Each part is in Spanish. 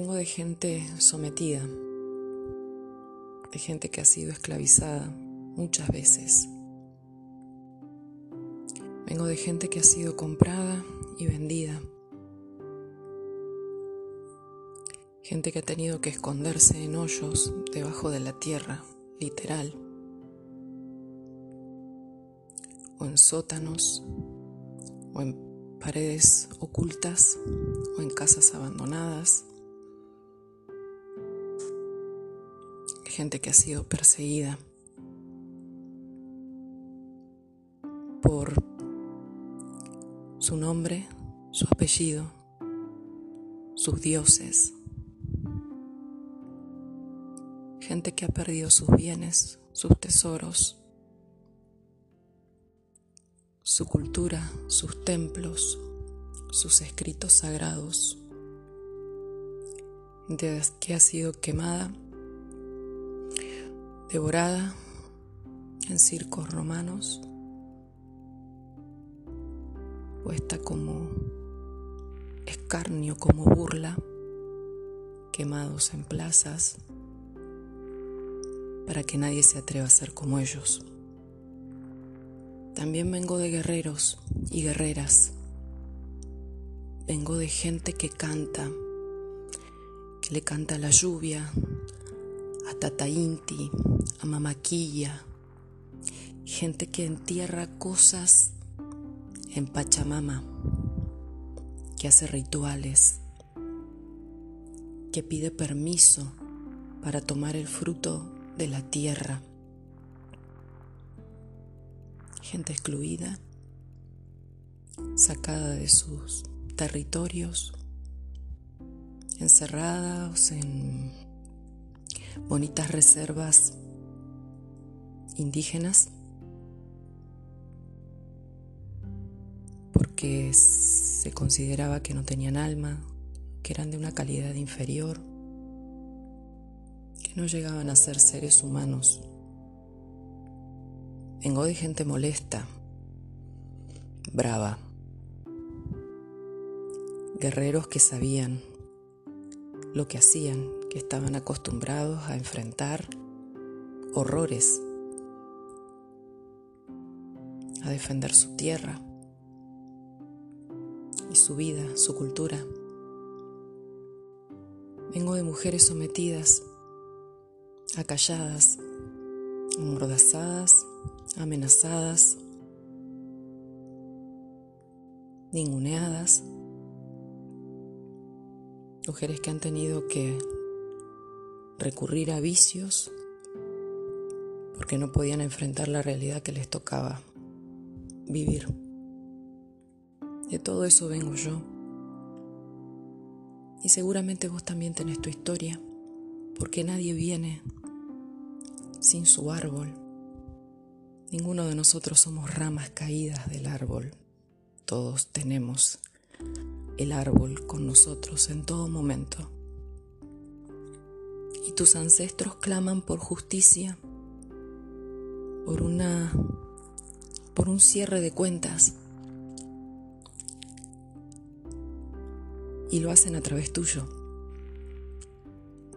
Vengo de gente sometida, de gente que ha sido esclavizada muchas veces. Vengo de gente que ha sido comprada y vendida. Gente que ha tenido que esconderse en hoyos debajo de la tierra, literal. O en sótanos, o en paredes ocultas, o en casas abandonadas. Gente que ha sido perseguida por su nombre, su apellido, sus dioses. Gente que ha perdido sus bienes, sus tesoros, su cultura, sus templos, sus escritos sagrados. Que ha sido quemada, devorada en circos romanos puesta como escarnio, como burla, quemados en plazas, para que nadie se atreva a ser como ellos. También vengo de guerreros y guerreras. Vengo de gente que canta, que le canta a la lluvia, a Tata Inti, a Mamaquilla, gente que entierra cosas en Pachamama, que hace rituales, que pide permiso para tomar el fruto de la tierra. Gente excluida, sacada de sus territorios, encerrados en bonitas reservas indígenas que se consideraba que no tenían alma, que eran de una calidad inferior, que no llegaban a ser seres humanos. Vengo de gente molesta, brava, guerreros que sabían lo que hacían, que estaban acostumbrados a enfrentar horrores, a defender su tierra y su vida, su cultura. Vengo de mujeres sometidas, acalladas, amordazadas, amenazadas, ninguneadas, mujeres que han tenido que recurrir a vicios porque no podían enfrentar la realidad que les tocaba vivir. De todo eso vengo yo. Y seguramente vos también tenés tu historia, porque nadie viene sin su árbol. Ninguno de nosotros somos ramas caídas del árbol. Todos tenemos el árbol con nosotros en todo momento. Y tus ancestros claman por justicia, por una por un cierre de cuentas y lo hacen a través tuyo.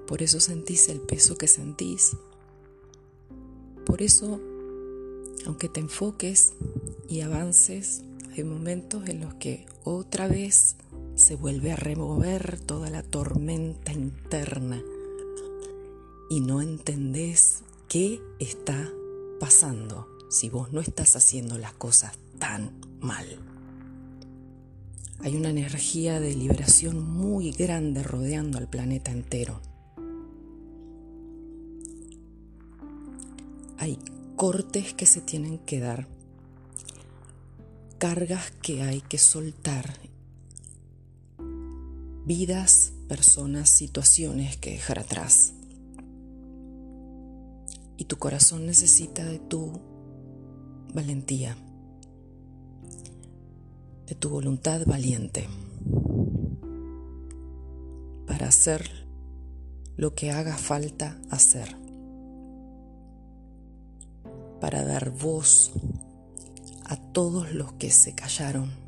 Por eso sentís el peso que sentís. Por eso, aunque te enfoques y avances, hay momentos en los que otra vez se vuelve a remover toda la tormenta interna y no entendés qué está pasando si vos no estás haciendo las cosas tan mal. Hay una energía de liberación muy grande rodeando al planeta entero. Hay cortes que se tienen que dar, cargas que hay que soltar, vidas, personas, situaciones que dejar atrás. Y tu corazón necesita de tu valentía de tu voluntad valiente para hacer lo que haga falta hacer, para dar voz a todos los que se callaron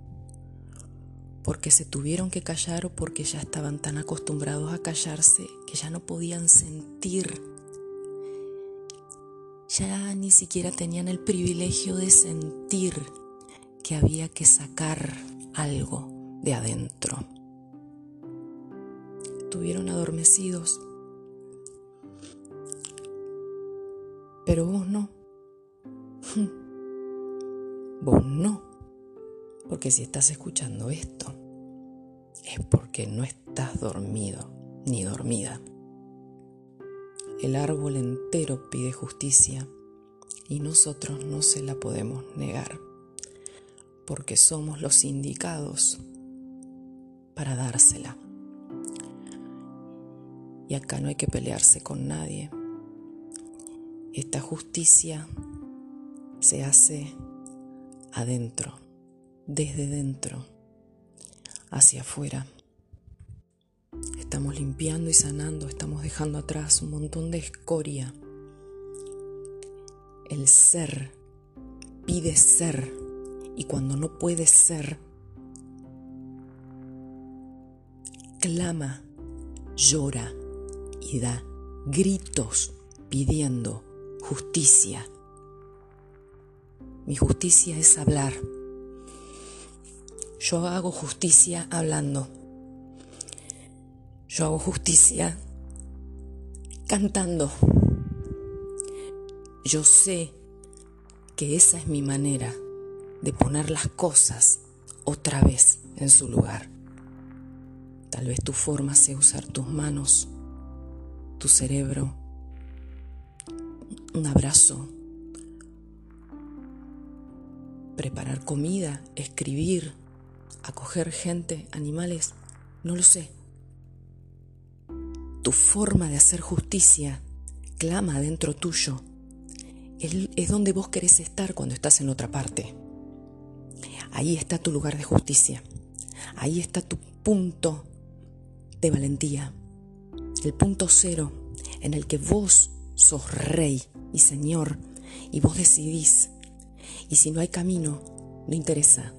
porque se tuvieron que callar o porque ya estaban tan acostumbrados a callarse que ya no podían sentir, ya ni siquiera tenían el privilegio de sentir que había que sacar algo de adentro. Estuvieron adormecidos, pero vos no. Vos no. Porque si estás escuchando esto, es porque no estás dormido ni dormida. El árbol entero pide justicia y nosotros no se la podemos negar, porque somos los indicados para dársela. Y acá no hay que pelearse con nadie. Esta justicia se hace adentro, desde dentro, hacia afuera. Estamos limpiando y sanando, estamos dejando atrás un montón de escoria. El ser pide ser y cuando no puede ser, clama, llora y da gritos pidiendo justicia mi justicia es hablar. Yo hago justicia hablando. Yo hago justicia cantando. Yo sé que esa es mi manera de poner las cosas otra vez en su lugar. Tal vez tu forma sea usar tus manos, tu cerebro, un abrazo, preparar comida, escribir, acoger gente, animales, no lo sé. Tu forma de hacer justicia clama dentro tuyo. Es donde vos querés estar cuando estás en otra parte. Ahí está tu lugar de justicia. Ahí está tu punto de valentía. El punto cero en el que vos sos rey y señor y vos decidís y si no hay camino, no interesa,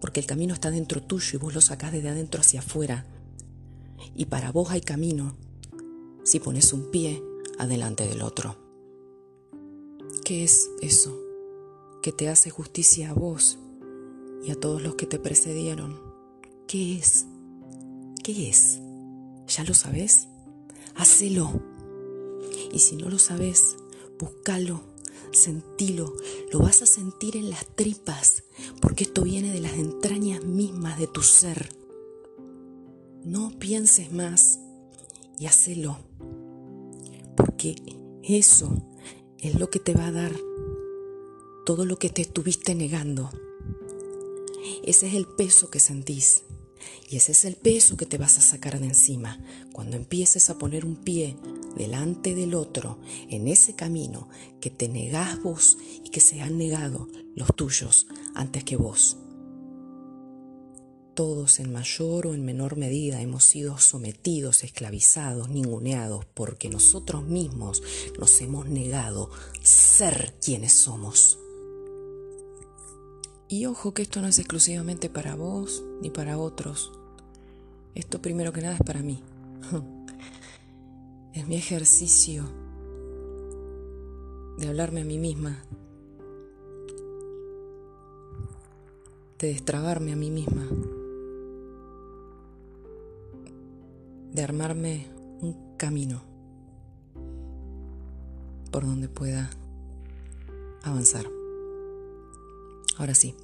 porque el camino está dentro tuyo y vos lo sacás desde adentro hacia afuera. Y para vos hay camino si pones un pie adelante del otro. ¿Qué es eso que te hace justicia a vos y a todos los que te precedieron? ¿Qué es? ¿Qué es? ¿Ya lo sabes? Hacelo. Y si no lo sabes, búscalo Sentilo, lo vas a sentir en las tripas, porque esto viene de las entrañas mismas de tu ser. No pienses más y hacelo, porque eso es lo que te va a dar todo lo que te estuviste negando. Ese es el peso que sentís. Y ese es el peso que te vas a sacar de encima cuando empieces a poner un pie delante del otro en ese camino que te negás vos y que se han negado los tuyos antes que vos. Todos en mayor o en menor medida hemos sido sometidos, esclavizados, ninguneados, porque nosotros mismos nos hemos negado ser quienes somos. Y ojo que esto no es exclusivamente para vos ni para otros. Esto primero que nada es para mí. Es mi ejercicio de hablarme a mí misma, de destrabarme a mí misma, de armarme un camino por donde pueda avanzar. Ahora sí.